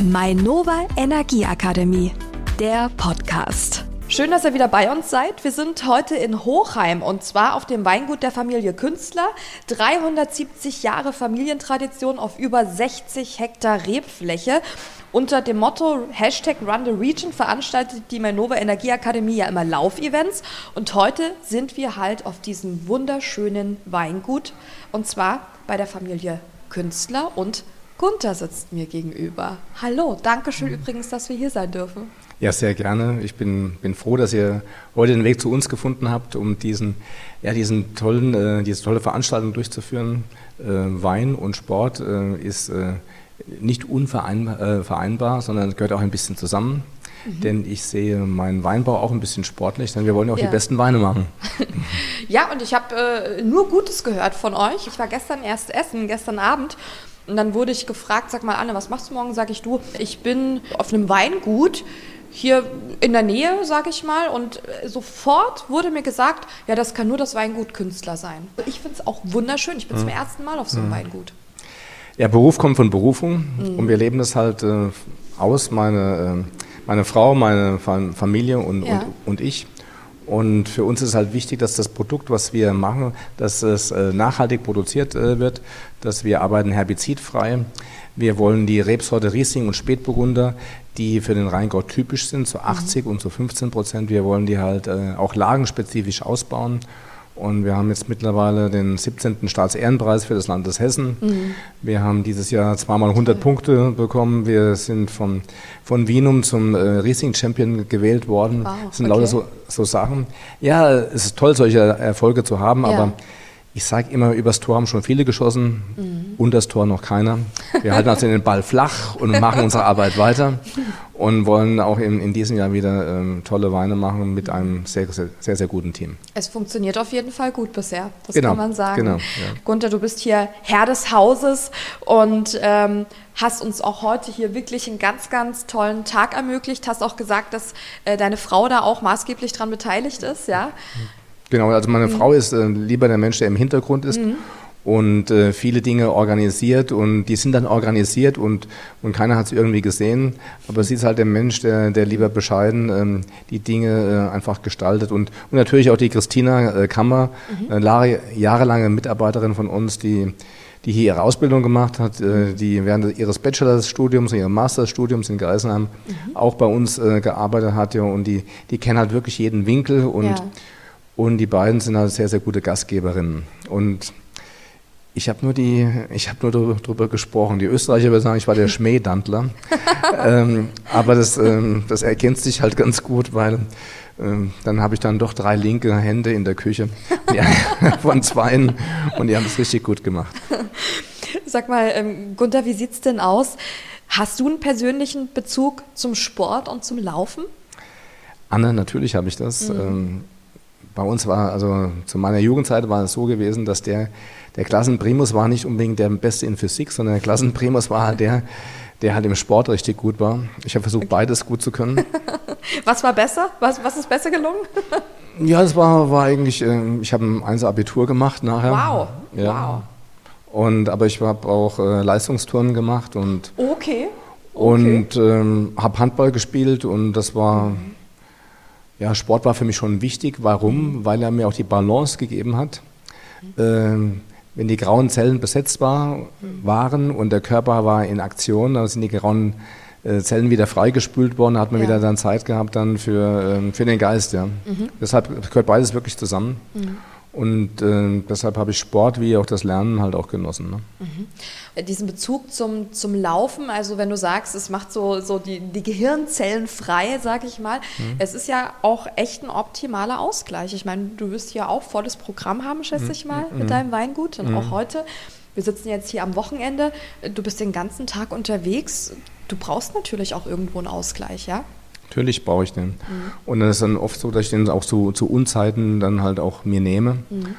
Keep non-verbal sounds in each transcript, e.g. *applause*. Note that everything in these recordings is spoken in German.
Mainova Energieakademie, der Podcast. Schön, dass ihr wieder bei uns seid. Wir sind heute in Hochheim und zwar auf dem Weingut der Familie Künstler. 370 Jahre Familientradition auf über 60 Hektar Rebfläche. Unter dem Motto Hashtag Run the Region veranstaltet die Mainova Energieakademie ja immer Laufevents. Und heute sind wir halt auf diesem wunderschönen Weingut und zwar bei der Familie Künstler und Gunther sitzt mir gegenüber. Hallo, danke schön übrigens, dass wir hier sein dürfen. Ja, sehr gerne. Ich bin, bin froh, dass ihr heute den Weg zu uns gefunden habt, um diesen, ja, diesen tollen, äh, diese tolle Veranstaltung durchzuführen. Äh, Wein und Sport äh, ist äh, nicht unvereinbar, äh, sondern gehört auch ein bisschen zusammen. Mhm. Denn ich sehe meinen Weinbau auch ein bisschen sportlich, denn wir wollen ja auch ja. die besten Weine machen. *laughs* ja, und ich habe äh, nur Gutes gehört von euch. Ich war gestern erst essen, gestern Abend, und dann wurde ich gefragt, sag mal Anne, was machst du morgen? Sag ich, du, ich bin auf einem Weingut hier in der Nähe, sag ich mal. Und äh, sofort wurde mir gesagt, ja, das kann nur das Weingut Künstler sein. Ich finde es auch wunderschön. Ich bin mhm. zum ersten Mal auf so einem mhm. Weingut. Ja, Beruf kommt von Berufung. Mhm. Und wir leben das halt äh, aus, meine, äh, meine Frau, meine Familie und, ja. und, und ich. Und für uns ist halt wichtig, dass das Produkt, was wir machen, dass es äh, nachhaltig produziert äh, wird, dass wir arbeiten herbizidfrei. Wir wollen die Rebsorte Riesling und Spätburgunder, die für den Rheingau typisch sind, zu 80 mhm. und zu 15 Prozent. Wir wollen die halt äh, auch lagenspezifisch ausbauen. Und wir haben jetzt mittlerweile den 17. Staatsehrenpreis für das Land des Hessen. Mhm. Wir haben dieses Jahr zweimal 100 Punkte bekommen. Wir sind von, von Wienum zum äh, Riesling-Champion gewählt worden. Wow, das sind okay. lauter so, so Sachen. Ja, es ist toll, solche Erfolge zu haben, ja. aber ich sage immer, übers Tor haben schon viele geschossen, mhm. unter das Tor noch keiner. Wir halten also den Ball flach und machen unsere Arbeit weiter *laughs* und wollen auch in, in diesem Jahr wieder ähm, tolle Weine machen mit einem sehr, sehr, sehr, sehr, guten Team. Es funktioniert auf jeden Fall gut bisher, das genau, kann man sagen. Genau, ja. Gunther, du bist hier Herr des Hauses und ähm, hast uns auch heute hier wirklich einen ganz, ganz tollen Tag ermöglicht. Hast auch gesagt, dass äh, deine Frau da auch maßgeblich daran beteiligt ist, ja? Genau, also meine mhm. Frau ist äh, lieber der Mensch, der im Hintergrund ist. Mhm. Und äh, viele Dinge organisiert und die sind dann organisiert und, und keiner hat es irgendwie gesehen. Aber sie ist halt der Mensch, der, der lieber bescheiden ähm, die Dinge äh, einfach gestaltet. Und, und natürlich auch die Christina äh, Kammer, mhm. äh, jahrelange Mitarbeiterin von uns, die, die hier ihre Ausbildung gemacht hat, äh, die während ihres Bachelorstudiums, ihres Masterstudiums in Geisenheim mhm. auch bei uns äh, gearbeitet hat. Ja, und die, die kennen halt wirklich jeden Winkel und ja und die beiden sind halt sehr, sehr gute Gastgeberinnen. Und ich habe nur, die, ich hab nur darüber gesprochen. Die Österreicher würden sagen, ich war der Schmähdantler. *laughs* ähm, aber das, ähm, das ergänzt sich halt ganz gut, weil ähm, dann habe ich dann doch drei linke Hände in der Küche *laughs* ja, *laughs* von zweien und die haben es richtig gut gemacht. Sag mal, ähm, Gunther, wie sieht es denn aus? Hast du einen persönlichen Bezug zum Sport und zum Laufen? Anne, natürlich habe ich das. Mhm. Bei uns war, also zu meiner Jugendzeit war es so gewesen, dass der, der Klassenprimus war nicht unbedingt der Beste in Physik, sondern der Klassenprimus war halt der, der halt im Sport richtig gut war. Ich habe versucht, okay. beides gut zu können. *laughs* was war besser? Was, was ist besser gelungen? *laughs* ja, das war, war eigentlich, ähm, ich habe ein Einser-Abitur gemacht nachher. Wow. Ja. Wow. Und, aber ich habe auch äh, Leistungsturnen gemacht und, okay. okay. und ähm, habe Handball gespielt und das war, mhm. Ja, Sport war für mich schon wichtig. Warum? Weil er mir auch die Balance gegeben hat. Ähm, wenn die grauen Zellen besetzt war, waren und der Körper war in Aktion, dann sind die grauen äh, Zellen wieder freigespült worden, hat man ja. wieder dann Zeit gehabt dann für, ähm, für den Geist. Ja. Mhm. Deshalb gehört beides wirklich zusammen. Mhm. Und äh, deshalb habe ich Sport wie auch das Lernen halt auch genossen. Ne? Mhm. Diesen Bezug zum, zum Laufen, also wenn du sagst, es macht so, so die, die Gehirnzellen frei, sag ich mal, mhm. es ist ja auch echt ein optimaler Ausgleich. Ich meine, du wirst ja auch volles Programm haben, schätze mhm. ich mal, mit mhm. deinem Weingut und auch mhm. heute. Wir sitzen jetzt hier am Wochenende, du bist den ganzen Tag unterwegs. Du brauchst natürlich auch irgendwo einen Ausgleich, ja? Natürlich brauche ich den. Mhm. Und dann ist dann oft so, dass ich den auch zu, zu Unzeiten dann halt auch mir nehme. Mhm.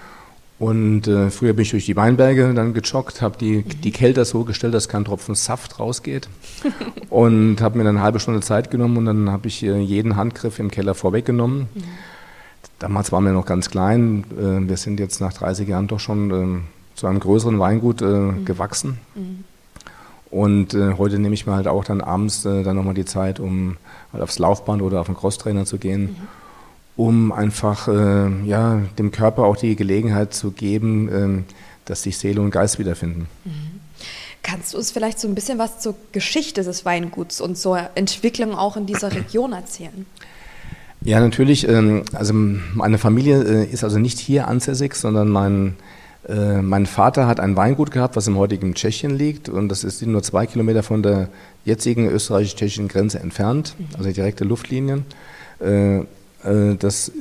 Und äh, früher bin ich durch die Weinberge dann gejoggt, habe die, mhm. die Kälte so gestellt, dass kein Tropfen Saft rausgeht. *laughs* und habe mir dann eine halbe Stunde Zeit genommen und dann habe ich äh, jeden Handgriff im Keller vorweggenommen. Mhm. Damals waren wir noch ganz klein. Äh, wir sind jetzt nach 30 Jahren doch schon ähm, zu einem größeren Weingut äh, mhm. gewachsen. Mhm. Und heute nehme ich mir halt auch dann abends äh, dann nochmal die Zeit, um halt aufs Laufband oder auf den Crosstrainer zu gehen, mhm. um einfach äh, ja, dem Körper auch die Gelegenheit zu geben, ähm, dass sich Seele und Geist wiederfinden. Mhm. Kannst du uns vielleicht so ein bisschen was zur Geschichte des Weinguts und zur Entwicklung auch in dieser Region erzählen? Ja, natürlich. Ähm, also meine Familie äh, ist also nicht hier ansässig, sondern mein, äh, mein Vater hat ein Weingut gehabt, was im heutigen Tschechien liegt. Und das ist nur zwei Kilometer von der jetzigen österreichisch-tschechischen Grenze entfernt, mhm. also direkte Luftlinien. Äh, das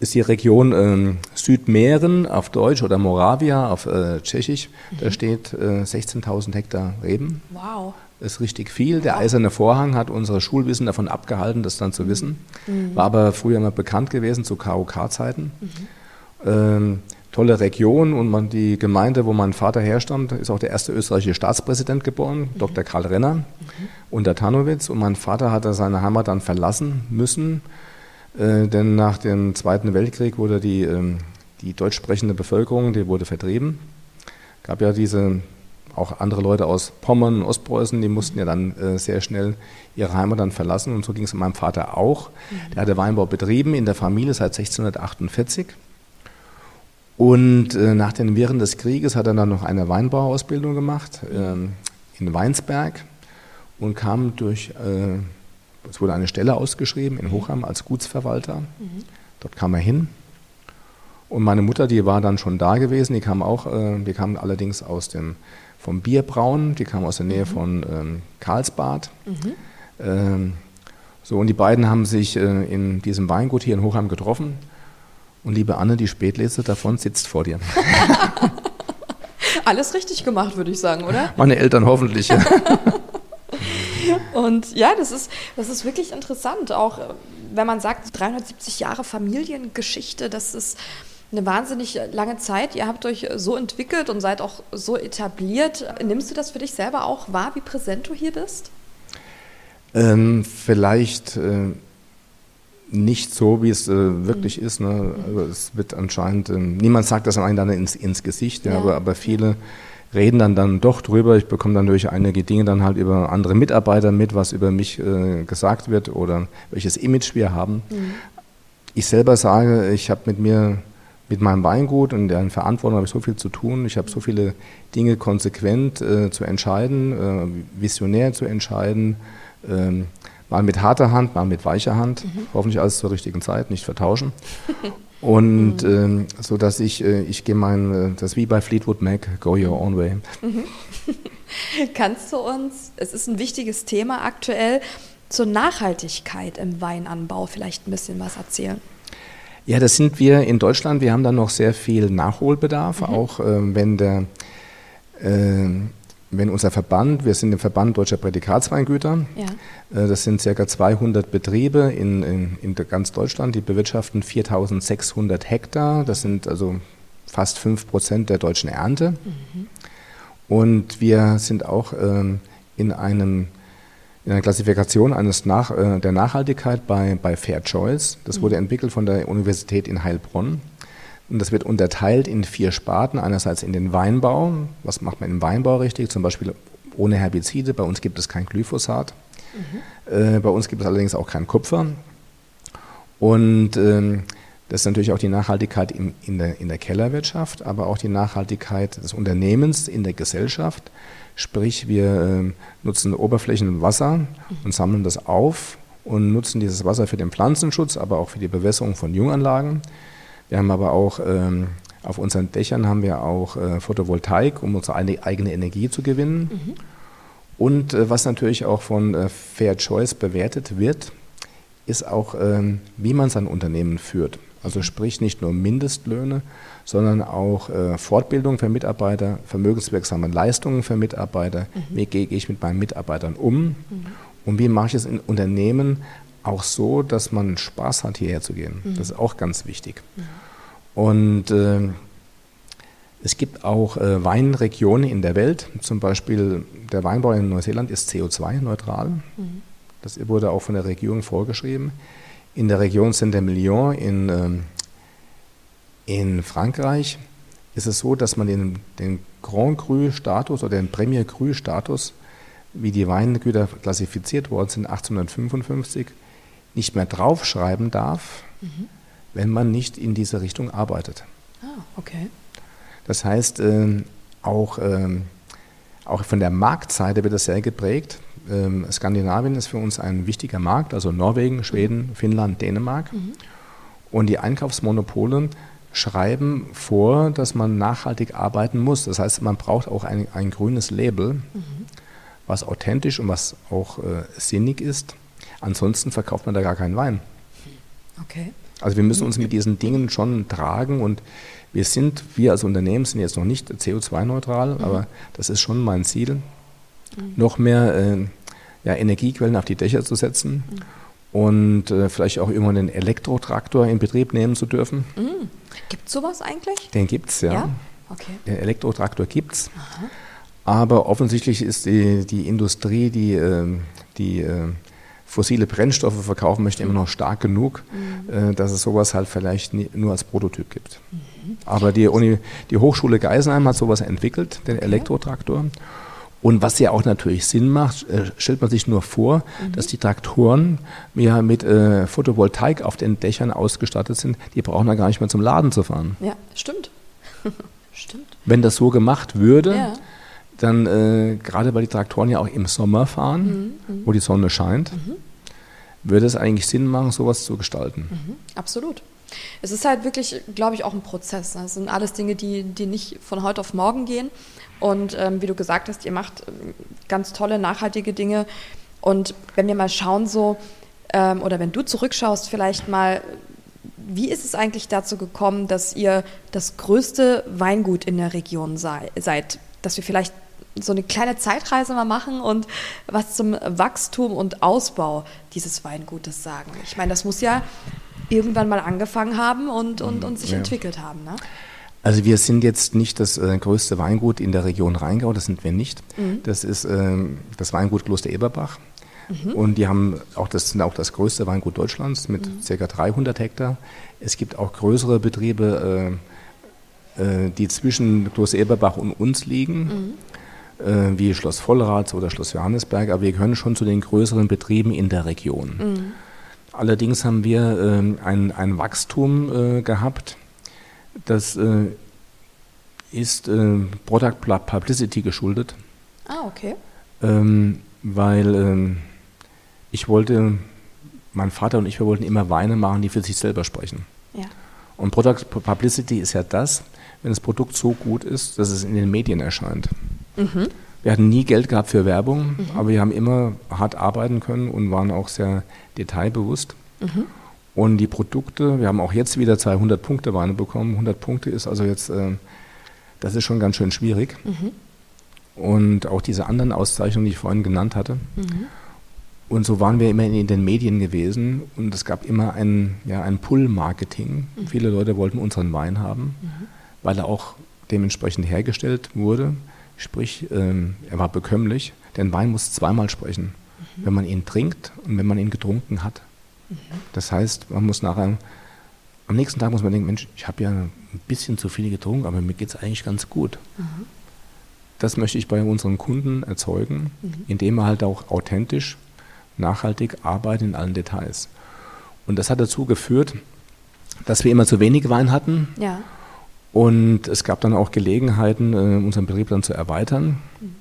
ist die Region äh, Südmähren auf Deutsch oder Moravia auf äh, Tschechisch. Mhm. Da steht äh, 16.000 Hektar Reben. Wow. Das ist richtig viel. Der wow. eiserne Vorhang hat unsere Schulwissen davon abgehalten, das dann zu wissen. Mhm. War aber früher mal bekannt gewesen zu KOK-Zeiten. Mhm. Ähm, tolle Region und man, die Gemeinde, wo mein Vater herstammt, ist auch der erste österreichische Staatspräsident geboren, mhm. Dr. Karl Renner mhm. unter Tarnowitz. Und mein Vater hat seine Heimat dann verlassen müssen äh, denn nach dem Zweiten Weltkrieg wurde die, ähm, die deutsch sprechende Bevölkerung, die wurde vertrieben. Es gab ja diese, auch andere Leute aus Pommern und Ostpreußen, die mussten ja dann äh, sehr schnell ihre Heimat dann verlassen und so ging es meinem Vater auch. Mhm. Der hatte Weinbau betrieben in der Familie seit 1648. Und äh, nach den Wirren des Krieges hat er dann noch eine Weinbauausbildung gemacht ähm, in Weinsberg und kam durch äh, es wurde eine Stelle ausgeschrieben in Hochheim als Gutsverwalter. Mhm. Dort kam er hin. Und meine Mutter, die war dann schon da gewesen, die kam auch, äh, die kam allerdings aus dem, vom Bierbrauen, die kam aus der Nähe mhm. von ähm, Karlsbad. Mhm. Ähm, so, und die beiden haben sich äh, in diesem Weingut hier in Hochheim getroffen. Und liebe Anne, die Spätlese davon sitzt vor dir. *laughs* Alles richtig gemacht, würde ich sagen, oder? Meine Eltern hoffentlich. Ja. *laughs* Und ja, das ist, das ist wirklich interessant. Auch äh, wenn man sagt, 370 Jahre Familiengeschichte, das ist eine wahnsinnig lange Zeit. Ihr habt euch so entwickelt und seid auch so etabliert. Nimmst du das für dich selber auch wahr, wie präsent du hier bist? Ähm, vielleicht äh, nicht so, wie es äh, wirklich mhm. ist. Ne? Also es wird anscheinend, äh, niemand sagt das einem dann ins, ins Gesicht, ja, ja. Aber, aber viele reden dann, dann doch drüber. Ich bekomme dann durch einige Dinge dann halt über andere Mitarbeiter mit, was über mich äh, gesagt wird oder welches Image wir haben. Mhm. Ich selber sage, ich habe mit mir, mit meinem Weingut und deren Verantwortung habe ich so viel zu tun. Ich habe so viele Dinge konsequent äh, zu entscheiden, äh, visionär zu entscheiden. Mal mit harter Hand, mal mit weicher Hand. Mhm. Hoffentlich alles zur richtigen Zeit, nicht vertauschen. *laughs* Und mhm. ähm, so dass ich, äh, ich gehe mein, äh, das wie bei Fleetwood Mac, go your own way. Mhm. *laughs* Kannst du uns, es ist ein wichtiges Thema aktuell, zur Nachhaltigkeit im Weinanbau vielleicht ein bisschen was erzählen? Ja, das sind wir in Deutschland. Wir haben da noch sehr viel Nachholbedarf, mhm. auch äh, wenn der äh, wenn unser Verband, wir sind im Verband Deutscher Prädikatsweingüter, ja. Äh, das sind ca. 200 Betriebe in, in, in, ganz Deutschland, die bewirtschaften 4600 Hektar, das sind also fast 5 Prozent der deutschen Ernte. Mhm. Und wir sind auch ähm, in, einem, in einer Klassifikation eines Nach, äh, der Nachhaltigkeit bei, bei Fair Choice. Das mhm. wurde entwickelt von der Universität in Heilbronn. Und das wird unterteilt in vier Sparten. Einerseits in den Weinbau. Was macht man im Weinbau richtig? Zum Beispiel ohne Herbizide. Bei uns gibt es kein Glyphosat. Mhm. Äh, bei uns gibt es allerdings auch kein Kupfer. Und ähm, das ist natürlich auch die Nachhaltigkeit in, in, der, in der Kellerwirtschaft, aber auch die Nachhaltigkeit des Unternehmens in der Gesellschaft. Sprich, wir äh, nutzen Oberflächen Wasser mhm. und sammeln das auf und nutzen dieses Wasser für den Pflanzenschutz, aber auch für die Bewässerung von Junganlagen. Wir haben aber auch ähm, auf unseren Dächern haben wir auch äh, Photovoltaik, um unsere eigene Energie zu gewinnen. Mhm. Und äh, was natürlich auch von äh, Fair Choice bewertet wird, ist auch, ähm, wie man sein Unternehmen führt. Also sprich nicht nur Mindestlöhne, sondern auch äh, Fortbildung für Mitarbeiter, vermögenswirksame Leistungen für Mitarbeiter. Mhm. Wie gehe ich mit meinen Mitarbeitern um? Mhm. Und wie mache ich es in Unternehmen auch so, dass man Spaß hat, hierher zu gehen. Mhm. Das ist auch ganz wichtig. Mhm. Und äh, es gibt auch äh, Weinregionen in der Welt, zum Beispiel der Weinbau in Neuseeland ist CO2-neutral. Mhm. Das wurde auch von der Regierung vorgeschrieben. In der Region Saint-Emilion in, ähm, in Frankreich ist es so, dass man den, den Grand Cru-Status oder den Premier Cru-Status wie die Weingüter klassifiziert worden sind, 1855, nicht mehr draufschreiben darf, mhm. wenn man nicht in diese Richtung arbeitet. Ah, okay. Das heißt, äh, auch, äh, auch von der Marktseite wird das sehr geprägt. Ähm, Skandinavien ist für uns ein wichtiger Markt, also Norwegen, Schweden, Finnland, Dänemark. Mhm. Und die Einkaufsmonopole schreiben vor, dass man nachhaltig arbeiten muss. Das heißt, man braucht auch ein, ein grünes Label, mhm. was authentisch und was auch äh, sinnig ist. Ansonsten verkauft man da gar keinen Wein. Okay. Also wir müssen uns mit diesen Dingen schon tragen und wir sind, wir als Unternehmen sind jetzt noch nicht CO2-neutral, mhm. aber das ist schon mein Ziel, mhm. noch mehr äh, ja, Energiequellen auf die Dächer zu setzen mhm. und äh, vielleicht auch irgendwann einen Elektrotraktor in Betrieb nehmen zu dürfen. Mhm. Gibt es sowas eigentlich? Den gibt es, ja. ja. Okay. Den Elektrotraktor gibt es. Aber offensichtlich ist die, die Industrie, die, ähm, die äh, fossile Brennstoffe verkaufen möchte, immer noch stark genug, mhm. Äh, dass es sowas halt vielleicht nur als Prototyp gibt. Mhm. Aber die, Uni, die Hochschule Geisenheim hat sowas entwickelt, den okay. Elektrotraktor. Und was ja auch natürlich Sinn macht, äh, stellt man sich nur vor, mhm. dass die Traktoren ja mit äh, Photovoltaik auf den Dächern ausgestattet sind. Die brauchen da gar nicht mehr zum Laden zu fahren. Ja, stimmt. *laughs* stimmt. Wenn das so gemacht würde, ja. Dann äh, gerade weil die Traktoren ja auch im Sommer fahren, mhm. mhm. wo die Sonne scheint, mhm. würde es eigentlich Sinn machen, sowas zu gestalten. Mhm. Absolut. Es ist halt wirklich, glaube ich, auch ein Prozess. Das sind alles Dinge, die, die nicht von heute auf morgen gehen. Und ähm, wie du gesagt hast, ihr macht ähm, ganz tolle, nachhaltige Dinge. Und wenn wir mal schauen, so, ähm, oder wenn du zurückschaust, vielleicht mal, wie ist es eigentlich dazu gekommen, dass ihr das größte Weingut in der Region sei, seid? Dass wir vielleicht so eine kleine Zeitreise mal machen und was zum Wachstum und Ausbau dieses Weingutes sagen. Ich meine, das muss ja irgendwann mal angefangen haben und, und, und sich ja. entwickelt haben. Ne? Also wir sind jetzt nicht das äh, größte Weingut in der Region Rheingau, das sind wir nicht. Mhm. Das ist äh, das Weingut Kloster Eberbach. Mhm. Und die haben auch das sind auch das größte Weingut Deutschlands mit mhm. ca. 300 Hektar. Es gibt auch größere Betriebe, äh, äh, die zwischen Kloster Eberbach und uns liegen, mhm. Wie Schloss Vollrath oder Schloss Johannesberg. Aber wir gehören schon zu den größeren Betrieben in der Region. Mhm. Allerdings haben wir ähm, ein, ein Wachstum äh, gehabt das äh, ist äh, Product Publicity geschuldet. Ah, okay. Ähm, weil ähm, ich wollte, mein Vater und ich, wir wollten immer Weine machen, die für sich selber sprechen. Ja. Und Product Publicity ist ja das, wenn das Produkt so gut ist, dass es in den Medien erscheint. Mhm. Wir hatten nie Geld gehabt für Werbung, mhm. aber wir haben immer hart arbeiten können und waren auch sehr detailbewusst. Mhm. Und die Produkte, wir haben auch jetzt wieder 200 Punkte Weine bekommen. 100 Punkte ist also jetzt, äh, das ist schon ganz schön schwierig. Mhm. Und auch diese anderen Auszeichnungen, die ich vorhin genannt hatte. Und so waren wir immer in den Medien gewesen und es gab immer ein, ja, ein Pull-Marketing. Viele Leute wollten unseren Wein haben, weil er auch dementsprechend hergestellt wurde. Sprich, ähm, er war bekömmlich. Denn Wein muss zweimal sprechen, mhm. wenn man ihn trinkt und wenn man ihn getrunken hat. Das heißt, man muss nachher, am nächsten Tag muss man denken, Mensch, ich habe ja ein bisschen zu viel getrunken, aber mir geht es eigentlich ganz gut. Mhm. Das möchte ich bei unseren Kunden erzeugen, mhm. indem wir halt auch authentisch, nachhaltig arbeiten in allen Details. Und das hat dazu geführt, dass wir immer zu wenig Wein hatten. Ja. Und es gab dann auch Gelegenheiten, äh, unseren Betrieb dann zu erweitern. Mhm.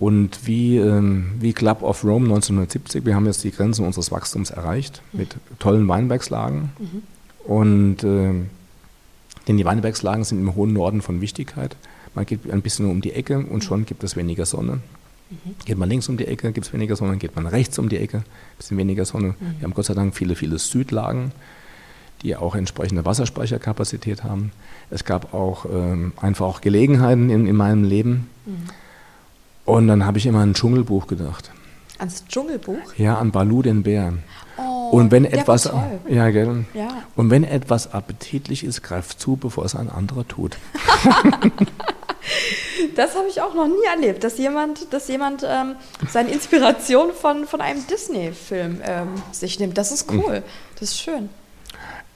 Und wie, ähm, wie Club of Rome 1970, wir haben jetzt die Grenzen unseres Wachstums erreicht mhm. mit tollen Weinbergslagen. Mhm. Und äh, denn die Weinbergslagen sind im hohen Norden von Wichtigkeit. Man geht ein bisschen um die Ecke und schon gibt es weniger Sonne. Mhm. Geht man links um die Ecke, gibt es weniger Sonne. Geht man rechts um die Ecke, ein bisschen weniger Sonne. Mhm. Wir haben Gott sei Dank viele, viele Südlagen, die auch entsprechende Wasserspeicherkapazität haben. Es gab auch ähm, einfach auch Gelegenheiten in, in meinem Leben. Mhm und dann habe ich immer an ein Dschungelbuch gedacht. Ans Dschungelbuch? Ja, an Balu den Bär. Oh, und wenn etwas, ja, gell? Ja. Und wenn etwas appetitlich ist, greift zu, bevor es ein anderer tut. *laughs* das habe ich auch noch nie erlebt, dass jemand, dass jemand ähm, seine Inspiration von, von einem Disney-Film ähm, sich nimmt. Das ist cool. Das ist schön.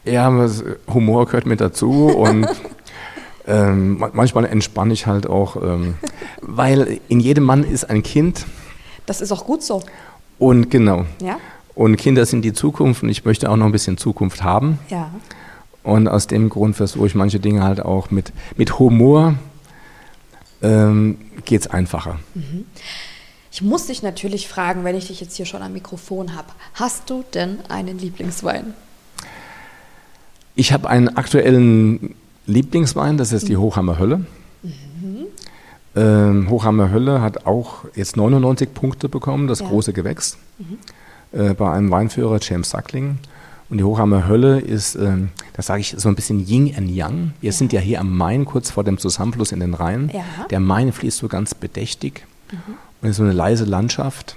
Ja, Humor gehört mit dazu und *laughs* Ähm, manchmal entspanne ich halt auch, ähm, weil in jedem Mann ist ein Kind Das ist auch gut so. Und genau. Ja. Und Kinder sind die Zukunft und ich möchte auch noch ein bisschen Zukunft haben. Ja. Und aus dem Grund versuche ich manche Dinge halt auch mit, mit Humor ähm, geht es einfacher. Mhm. Ich muss dich natürlich fragen, wenn ich dich jetzt hier schon am Mikrofon habe, hast du denn einen Lieblingswein? Ich habe einen aktuellen Lieblingswein, das ist die Hochhammer Hölle. Mhm. Ähm, Hochhammer Hölle hat auch jetzt 99 Punkte bekommen, das ja. große Gewächs, mhm. äh, bei einem Weinführer James Sackling. Und die Hochhammer Hölle ist, ähm, das sage ich, so ein bisschen Yin and Yang. Wir ja. sind ja hier am Main, kurz vor dem Zusammenfluss in den Rhein. Ja. Der Main fließt so ganz bedächtig mhm. und ist so eine leise Landschaft.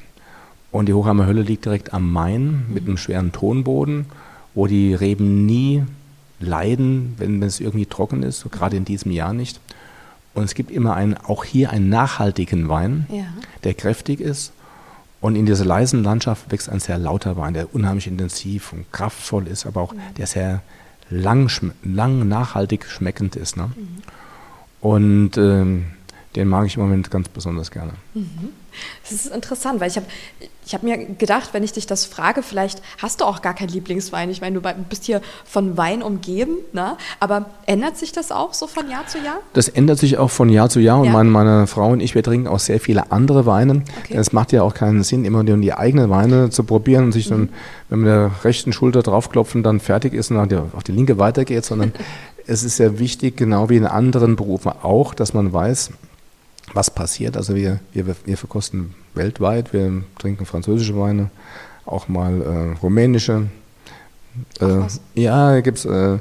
Und die Hochhammer Hölle liegt direkt am Main mit einem schweren Tonboden, wo die Reben nie leiden, wenn, wenn es irgendwie trocken ist, so gerade in diesem Jahr nicht. Und es gibt immer einen, auch hier einen nachhaltigen Wein, ja. der kräftig ist. Und in dieser leisen Landschaft wächst ein sehr lauter Wein, der unheimlich intensiv und kraftvoll ist, aber auch mhm. der sehr lang, lang nachhaltig schmeckend ist. Ne? Mhm. Und ähm, den mag ich im Moment ganz besonders gerne. Mhm. Das ist interessant, weil ich habe ich hab mir gedacht, wenn ich dich das frage, vielleicht hast du auch gar keinen Lieblingswein. Ich meine, du bist hier von Wein umgeben, ne? aber ändert sich das auch so von Jahr zu Jahr? Das ändert sich auch von Jahr zu Jahr und ja. meine, meine Frau und ich, wir trinken auch sehr viele andere Weine. Okay. Es macht ja auch keinen Sinn, immer nur die eigenen Weine zu probieren und sich mhm. dann, wenn man der rechten Schulter draufklopfen, dann fertig ist und auf die linke weitergeht, sondern *laughs* es ist sehr wichtig, genau wie in anderen Berufen auch, dass man weiß, was passiert. Also wir, wir, wir verkosten weltweit, wir trinken französische Weine, auch mal äh, rumänische. Äh, ja, gibt es äh,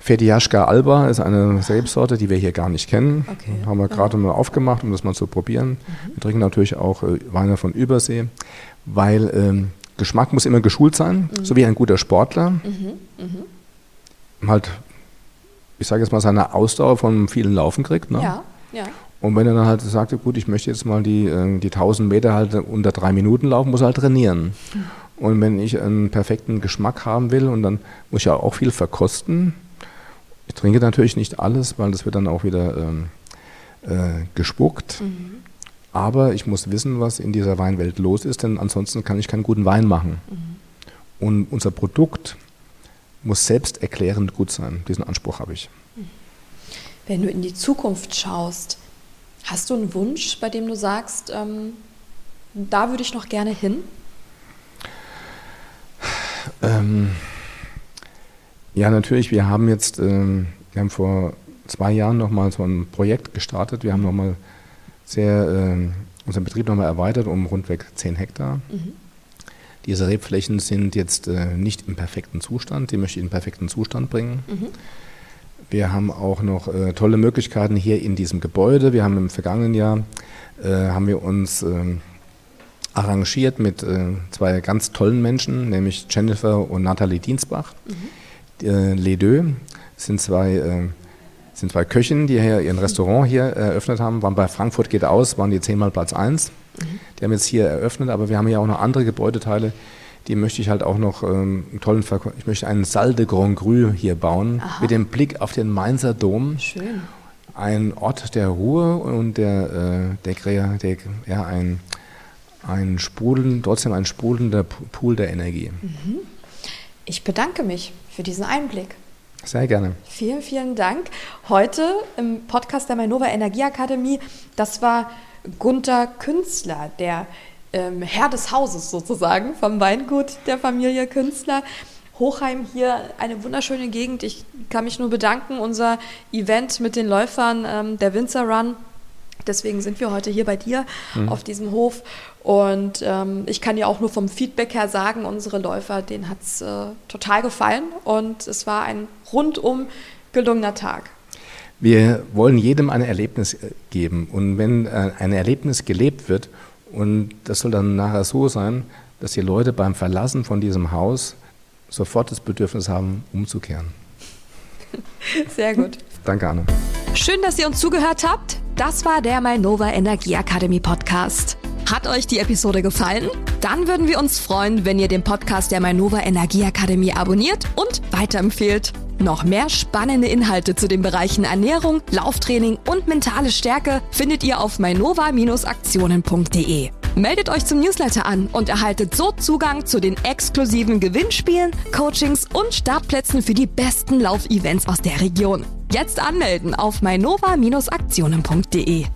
Fediaschka Alba, ist eine Rebsorte, die wir hier gar nicht kennen. Okay. Haben wir gerade ja. mal aufgemacht, um das mal zu probieren. Mhm. Wir trinken natürlich auch äh, Weine von Übersee, weil ähm, Geschmack muss immer geschult sein, mhm. so wie ein guter Sportler. Mhm. mhm. Halt, ich sage jetzt mal, seine Ausdauer von vielen Laufen kriegt. Ne? Ja, ja. Und wenn er dann halt sagte, gut, ich möchte jetzt mal die, äh, die 1000 Meter halt unter drei Minuten laufen, muss er halt trainieren. Und wenn ich einen perfekten Geschmack haben will und dann muss ich ja auch viel verkosten. Ich trinke natürlich nicht alles, weil das wird dann auch wieder ähm, äh, gespuckt. Mhm. Aber ich muss wissen, was in dieser Weinwelt los ist, denn ansonsten kann ich keinen guten Wein machen. Mhm. Und unser Produkt muss selbsterklärend gut sein. Diesen Anspruch habe ich. Wenn du in die Zukunft schaust, Hast du einen Wunsch, bei dem du sagst, ähm, da würde ich noch gerne hin? Ähm, ja, natürlich. Wir haben jetzt, ähm, wir haben vor zwei Jahren nochmal so ein Projekt gestartet. Wir haben nochmal sehr ähm, unseren Betrieb nochmal erweitert um rundweg 10 Hektar. Mhm. Diese Rebflächen sind jetzt äh, nicht im perfekten Zustand. Die möchte ich in perfekten Zustand bringen. Mhm. Wir haben auch noch äh, tolle Möglichkeiten hier in diesem Gebäude. Wir haben im vergangenen Jahr äh, haben wir uns äh, arrangiert mit äh, zwei ganz tollen Menschen, nämlich Jennifer und Nathalie Dienstbach. Mhm. Äh, Les Deux sind zwei äh, sind zwei Köchinnen, die hier ihren Restaurant hier eröffnet haben, waren bei Frankfurt geht aus, waren die zehnmal Platz eins. Mhm. Die haben jetzt hier eröffnet, aber wir haben ja auch noch andere Gebäudeteile, die möchte ich halt auch noch ähm, einen tollen Verkauf. Ich möchte einen Salle de Grand Cru hier bauen, Aha. mit dem Blick auf den Mainzer Dom. Schön. Ein Ort der Ruhe und der, äh, der, der ja, ein, ein sprudeln, trotzdem ein sprudelnder Pool der Energie. Mhm. Ich bedanke mich für diesen Einblick. Sehr gerne. Vielen, vielen Dank. Heute im Podcast der Mainova Energieakademie, das war Gunther Künstler, der ähm, Herr des Hauses sozusagen vom Weingut der Familie Künstler. Hochheim hier eine wunderschöne Gegend. Ich kann mich nur bedanken. Unser Event mit den Läufern, ähm, der Winzer Run. Deswegen sind wir heute hier bei dir mhm. auf diesem Hof. Und ähm, ich kann dir auch nur vom Feedback her sagen, unsere Läufer, denen hat es äh, total gefallen. Und es war ein rundum gelungener Tag. Wir wollen jedem ein Erlebnis äh, geben. Und wenn äh, ein Erlebnis gelebt wird und das soll dann nachher so sein, dass die Leute beim Verlassen von diesem Haus sofort das Bedürfnis haben, umzukehren. *laughs* Sehr gut. Danke, Anne. Schön, dass ihr uns zugehört habt. Das war der Mainova Energie Academy Podcast. Hat euch die Episode gefallen? Dann würden wir uns freuen, wenn ihr den Podcast der Mainova Energie Akademie abonniert und weiterempfehlt. Noch mehr spannende Inhalte zu den Bereichen Ernährung, Lauftraining und mentale Stärke findet ihr auf mainova-aktionen.de. Meldet euch zum Newsletter an und erhaltet so Zugang zu den exklusiven Gewinnspielen, Coachings und Startplätzen für die besten Laufevents aus der Region. Jetzt anmelden auf mainova-aktionen.de.